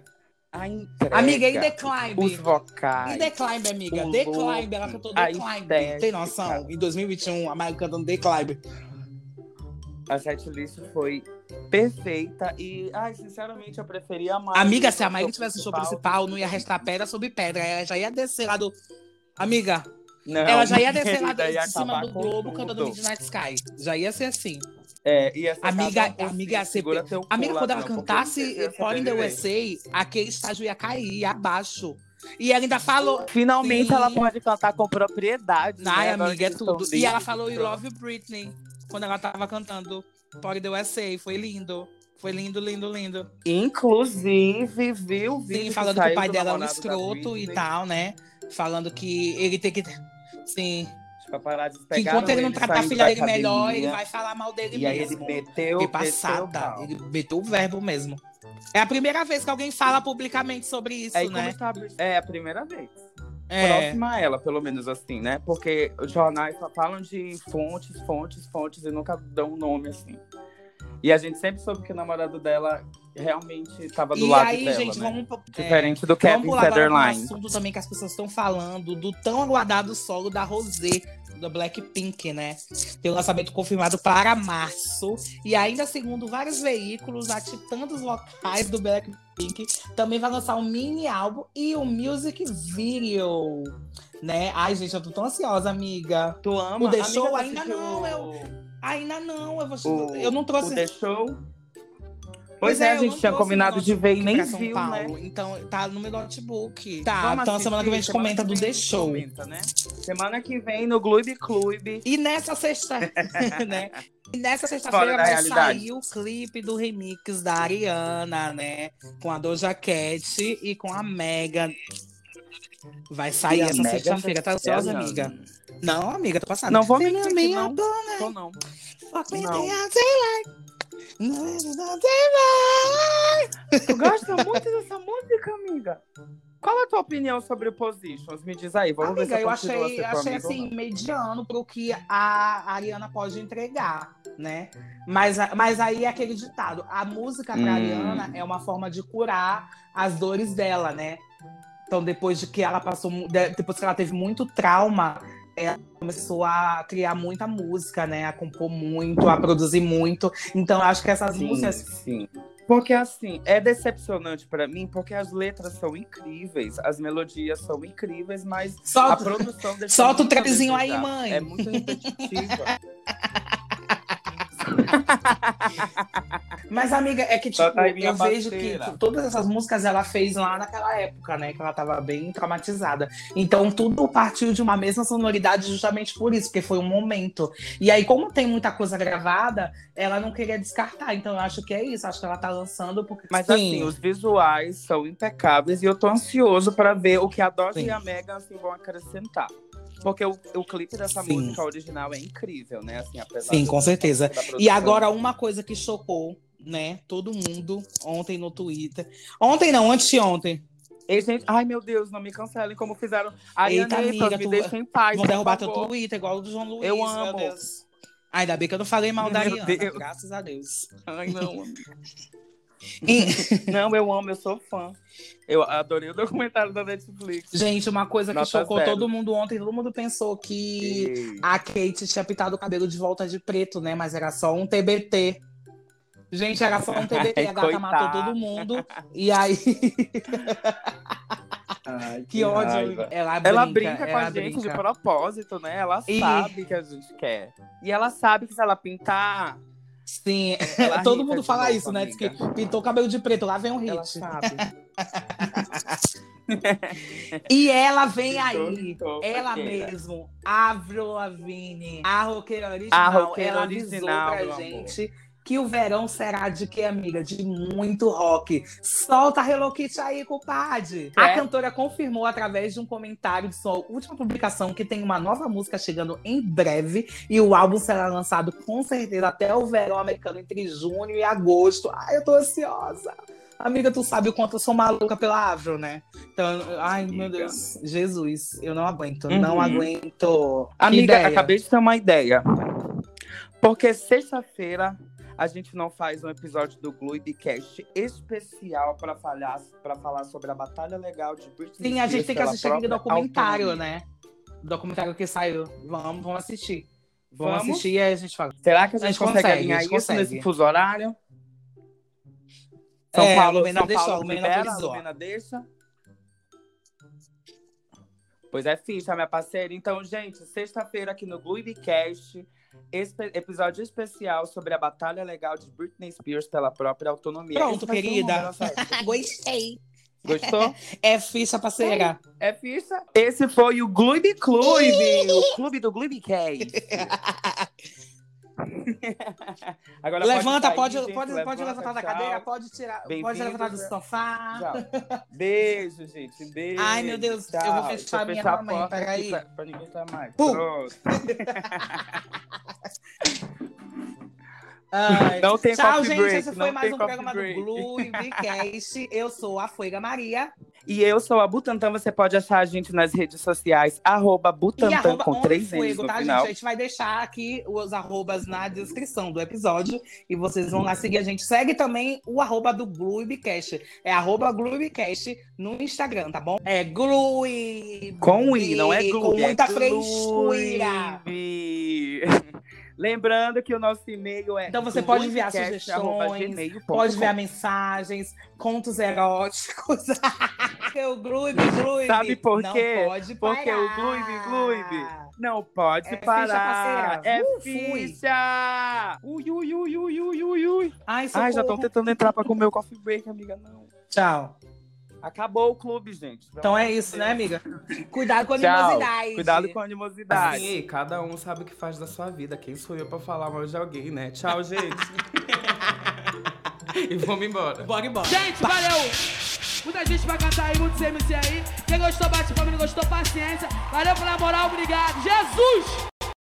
Speaker 3: A entrega,
Speaker 2: Amiga, e The Climb?
Speaker 3: Os vocais.
Speaker 2: E The Climb, amiga?
Speaker 3: o
Speaker 2: Climb, ela cantou
Speaker 3: a
Speaker 2: The Climb.
Speaker 3: estética.
Speaker 2: Tem noção? Em 2021, a Miley cantando The Climb.
Speaker 3: A setlist foi perfeita e, ai, sinceramente, eu preferia a.
Speaker 2: Amiga, se a Miley tivesse no show principal, não ia restar pedra sobre pedra. Ela já ia descer lá do. Amiga,
Speaker 3: Não,
Speaker 2: ela já ia descer lá
Speaker 3: ia
Speaker 2: de cima do globo cantando Midnight Sky. Já ia ser assim.
Speaker 3: É, ia ser
Speaker 2: Amiga,
Speaker 3: por
Speaker 2: amiga,
Speaker 3: si,
Speaker 2: você-
Speaker 3: segura teu
Speaker 2: Amiga, quando ela
Speaker 3: não,
Speaker 2: cantasse Fora in the. USA, aquele estágio ia cair abaixo. E ela ainda falou.
Speaker 3: Finalmente
Speaker 2: Sim.
Speaker 3: ela pode cantar com propriedade.
Speaker 2: Ai,
Speaker 3: né?
Speaker 2: Amiga, é tudo. E ela falou I. Love Britney quando ela tava cantando Fora in the USA. Foi lindo. Foi lindo, lindo, lindo.
Speaker 3: Inclusive, viu? o vídeo
Speaker 2: Sim,
Speaker 3: que
Speaker 2: falando que o
Speaker 3: saiu
Speaker 2: pai dela é um escroto e tal, né? Falando que ele tem que. Sim. Que enquanto ele não tratar a
Speaker 3: saindo
Speaker 2: filha
Speaker 3: da
Speaker 2: dele melhor, ele vai falar mal dele
Speaker 3: E aí ele
Speaker 2: mesmo.
Speaker 3: meteu, meteu o
Speaker 2: passada.
Speaker 3: pau.
Speaker 2: Ele meteu o verbo mesmo. É a primeira vez que alguém fala publicamente sobre isso,
Speaker 3: É, e
Speaker 2: né?
Speaker 3: está a é a primeira vez.
Speaker 2: É.
Speaker 3: Próxima a ela, pelo menos assim, né? Porque os jornais só falam de fontes, fontes, fontes e nunca dão um nome assim. E a gente sempre soube que o namorado dela realmente estava do
Speaker 2: E
Speaker 3: lado
Speaker 2: aí,
Speaker 3: dela,
Speaker 2: gente,
Speaker 3: né?
Speaker 2: vamos. é,
Speaker 3: Diferente do
Speaker 2: Vamos
Speaker 3: Kevin
Speaker 2: para um
Speaker 3: Federline.
Speaker 2: assunto também que as pessoas estão falando do tão aguardado solo da Rosé, da Blackpink, né? Tem o lançamento confirmado para março. E ainda, segundo vários veículos, a titã dos locais do Blackpink também vai lançar um mini álbum e um music video. Né? Ai, gente, eu tô tão ansiosa, amiga.
Speaker 3: Tu ama?
Speaker 2: O The
Speaker 3: Amiga,
Speaker 2: Show ainda não, é
Speaker 3: o-
Speaker 2: Ainda não, eu, vou...
Speaker 3: o-
Speaker 2: eu não trouxe.
Speaker 3: O The Show?
Speaker 2: Pois
Speaker 3: Pois é, a gente tinha combinado de ver e nem viu, né?
Speaker 2: Então, tá no meu notebook. Tá,
Speaker 3: Vamos
Speaker 2: então semana que vem a gente
Speaker 3: assistir,
Speaker 2: comenta do The Show.
Speaker 3: comenta, né? Semana que vem no Clube Clube.
Speaker 2: E nessa sexta, né? E nessa sexta-feira vai
Speaker 3: realidade.
Speaker 2: sair o clipe do remix da Ariana, né? Com a Doja Cat e com a Megan. Vai sair
Speaker 3: E a
Speaker 2: essa sexta-feira, tá
Speaker 3: Thee
Speaker 2: ansiosa, amiga? Não, amiga, tô passando.
Speaker 3: Não vou mentir que
Speaker 2: minha
Speaker 3: não.
Speaker 2: dona,
Speaker 3: Tô não.
Speaker 2: fuck me,
Speaker 3: Não. Tu gosta muito dessa música, amiga? Qual é a tua opinião sobre o Positions? Me diz aí, vamos ver se
Speaker 2: Amiga, eu achei, achei
Speaker 3: amiga
Speaker 2: assim,
Speaker 3: não.
Speaker 2: mediano pro que a Ariana pode entregar, né? Mas, mas aí é aquele ditado: a música pra
Speaker 3: Hum.
Speaker 2: Ariana é uma forma de curar as dores dela, né? Então, depois de que ela passou, depois que ela teve muito trauma, ela começou a criar muita música, né? A compor muito, a produzir muito. Então, acho que essas
Speaker 3: Sim,
Speaker 2: músicas.
Speaker 3: sim. Porque assim, é decepcionante pra mim, porque as letras são incríveis, as melodias são incríveis, mas a
Speaker 2: Solta,
Speaker 3: produção deixa
Speaker 2: solta o
Speaker 3: a
Speaker 2: trapzinho aí, mãe.
Speaker 3: É muito repetitiva.
Speaker 2: Mas, amiga, é que, tipo,
Speaker 3: tá
Speaker 2: eu vejo
Speaker 3: parceira.
Speaker 2: que todas essas músicas ela fez lá naquela época, né? Que ela tava bem traumatizada. Então, tudo partiu de uma mesma sonoridade justamente por isso, porque foi um momento. E aí, como tem muita coisa gravada, ela não queria descartar. Então, eu acho que é isso. Acho que ela tá lançando porque.
Speaker 3: Mas
Speaker 2: Sim.
Speaker 3: assim, os visuais são impecáveis e eu tô ansioso pra ver o que a Dose
Speaker 2: Sim.
Speaker 3: e a Megan assim, vão acrescentar. Porque o, o clipe dessa
Speaker 2: Sim.
Speaker 3: música original é incrível, né? Assim, apesar
Speaker 2: Sim, com certeza.
Speaker 3: da produção.
Speaker 2: E agora, uma coisa que chocou, né? Todo mundo ontem no Twitter. Ontem não, anteontem.
Speaker 3: Ei, gente, ai meu Deus, não me cancelem como fizeram.
Speaker 2: Eita,
Speaker 3: Arianetas,
Speaker 2: amiga,
Speaker 3: me
Speaker 2: tu-
Speaker 3: deixem em paz.
Speaker 2: Vão derrubar teu. Twitter, igual o do João Luiz.
Speaker 3: Eu amo.
Speaker 2: Ainda bem que eu não falei mal da
Speaker 3: Meu
Speaker 2: Ariana,
Speaker 3: Deus.
Speaker 2: graças a Deus.
Speaker 3: Ai, não.
Speaker 2: E-
Speaker 3: não, eu amo, eu sou fã. Eu adorei o documentário da Netflix.
Speaker 2: Gente, uma coisa que
Speaker 3: Nota
Speaker 2: chocou
Speaker 3: zero.
Speaker 2: todo mundo ontem, todo mundo pensou que
Speaker 3: Ei.
Speaker 2: a Kate tinha pintado o cabelo de volta de preto, né? Mas era só um TBT. Gente, era só um TBT, a gata
Speaker 3: Coitada.
Speaker 2: matou todo mundo. E aí,
Speaker 3: Ai,
Speaker 2: que ódio.
Speaker 3: raiva.
Speaker 2: Ela brinca,
Speaker 3: Ela brinca com
Speaker 2: ela
Speaker 3: a gente
Speaker 2: brinca.
Speaker 3: de propósito, né? Ela
Speaker 2: E-
Speaker 3: sabe que a gente quer. E ela sabe que se ela pintar,
Speaker 2: Sim,
Speaker 3: Ela
Speaker 2: todo
Speaker 3: rica
Speaker 2: mundo fala isso, né? Diz que pintou o cabelo de preto, lá vem um
Speaker 3: ela
Speaker 2: hit.
Speaker 3: sabe.
Speaker 2: E ela vem aí, ela mesmo, Avril Lavigne, a roqueira
Speaker 3: A
Speaker 2: original,
Speaker 3: roqueira
Speaker 2: ela
Speaker 3: original,
Speaker 2: avisou pra
Speaker 3: amor.
Speaker 2: Que o verão será de quê, amiga? De muito rock. Solta a Hello Kitty aí, compadre. A
Speaker 3: É.
Speaker 2: cantora confirmou através de um comentário de sua última publicação que tem uma nova música chegando em breve e o álbum será lançado com certeza até o verão americano entre junho e agosto. Ai, eu tô ansiosa. Amiga, tu sabe o quanto eu sou maluca pela Avril, né? Então, ai, meu
Speaker 3: Amiga.
Speaker 2: Deus. Jesus, eu não aguento.
Speaker 3: Uhum.
Speaker 2: Não aguento.
Speaker 3: Amiga,
Speaker 2: ideia.
Speaker 3: acabei de ter uma ideia. Porque sexta-feira a gente não faz um episódio do Gluibcast especial para falar, pra falar sobre a batalha legal de Britney
Speaker 2: Sim, a gente tem que assistir aquele documentário,
Speaker 3: autonomia.
Speaker 2: né? O documentário que saiu. Vamos, vamos assistir. Vamos,
Speaker 3: Vamos?
Speaker 2: assistir e aí a gente fala.
Speaker 3: Será que a gente,
Speaker 2: A gente
Speaker 3: consegue,
Speaker 2: consegue,
Speaker 3: alinhar isso
Speaker 2: consegue.
Speaker 3: nesse fuso horário? São
Speaker 2: É,
Speaker 3: Paulo,
Speaker 2: Lumena
Speaker 3: São
Speaker 2: deixou,
Speaker 3: Paulo
Speaker 2: Lumena
Speaker 3: libera, Lumena deixa. Pois é, ficha, minha parceira. Então, gente, sexta-feira aqui no Gluibcast, espe- episódio especial sobre a batalha legal de Britney Spears pela própria autonomia.
Speaker 2: Pronto,
Speaker 3: Esse
Speaker 2: querida. Gostei.
Speaker 3: Gostou?
Speaker 2: É ficha, parceira.
Speaker 3: É ficha? Esse foi o Gloob Clube, o clube do Glooibcast. Agora
Speaker 2: levanta,
Speaker 3: sair,
Speaker 2: pode,
Speaker 3: gente,
Speaker 2: pode, pode
Speaker 3: levanta,
Speaker 2: levantar da cadeira, pode tirar, pode levantar do sofá.
Speaker 3: Tchau. Beijo, gente. Beijo.
Speaker 2: Ai, meu Deus, eu
Speaker 3: Tchau.
Speaker 2: vou
Speaker 3: Deixa
Speaker 2: fechar
Speaker 3: eu
Speaker 2: a minha
Speaker 3: fechar aqui
Speaker 2: peraí.
Speaker 3: Pra, pra ninguém estar mais.
Speaker 2: Pum.
Speaker 3: Pronto.
Speaker 2: Ai,
Speaker 3: Não tem
Speaker 2: Tchau, gente.
Speaker 3: break,
Speaker 2: Esse foi mais um programa
Speaker 3: break.
Speaker 2: do Bluecast. Eu sou a Fuega Maria.
Speaker 3: E eu sou a Butantan. Você pode achar a gente nas redes sociais. Arroba Butantan
Speaker 2: arroba
Speaker 3: com três N's no
Speaker 2: tá,
Speaker 3: final.
Speaker 2: gente? A gente vai deixar aqui os arrobas na descrição do episódio. E vocês vão lá seguir a gente. Segue também o arroba do Gluibcast. É arroba Gluibcast no Instagram, tá bom? É Glui.
Speaker 3: Com I, não é Gloob.
Speaker 2: Com muita
Speaker 3: é
Speaker 2: frescura.
Speaker 3: Gloob. Lembrando que o nosso e-mail é
Speaker 2: Então você pode enviar
Speaker 3: glooibcast@gmail.com.
Speaker 2: Pode enviar mensagens, contos eróticos. o Gloob, Glooib.
Speaker 3: Sabe por
Speaker 2: não
Speaker 3: quê?
Speaker 2: Pode
Speaker 3: Porque
Speaker 2: parar.
Speaker 3: o Gloob, Gloob Não pode
Speaker 2: É ficha,
Speaker 3: parar.
Speaker 2: parceira.
Speaker 3: é
Speaker 2: Uh,
Speaker 3: ficha. Ui, ui, ui, ui, ui, ui, ui.
Speaker 2: Ai,
Speaker 3: Ai, já estão tentando entrar pra comer o coffee break, amiga. Não.
Speaker 2: Tchau.
Speaker 3: Acabou o clube, gente.
Speaker 2: Então é isso, né, amiga? Cuidado com a animosidade.
Speaker 3: Cuidado com a animosidade.
Speaker 4: Assim, cada um sabe o que faz da sua vida. Quem sou eu pra falar mal de alguém, né? Tchau, gente. e vamos embora.
Speaker 2: Bora embora.
Speaker 5: Gente, valeu! Muita gente vai cantar aí, muitos MC aí. Quem gostou, bate palma, não gostou, paciência. Valeu pela moral, obrigado. Jesus!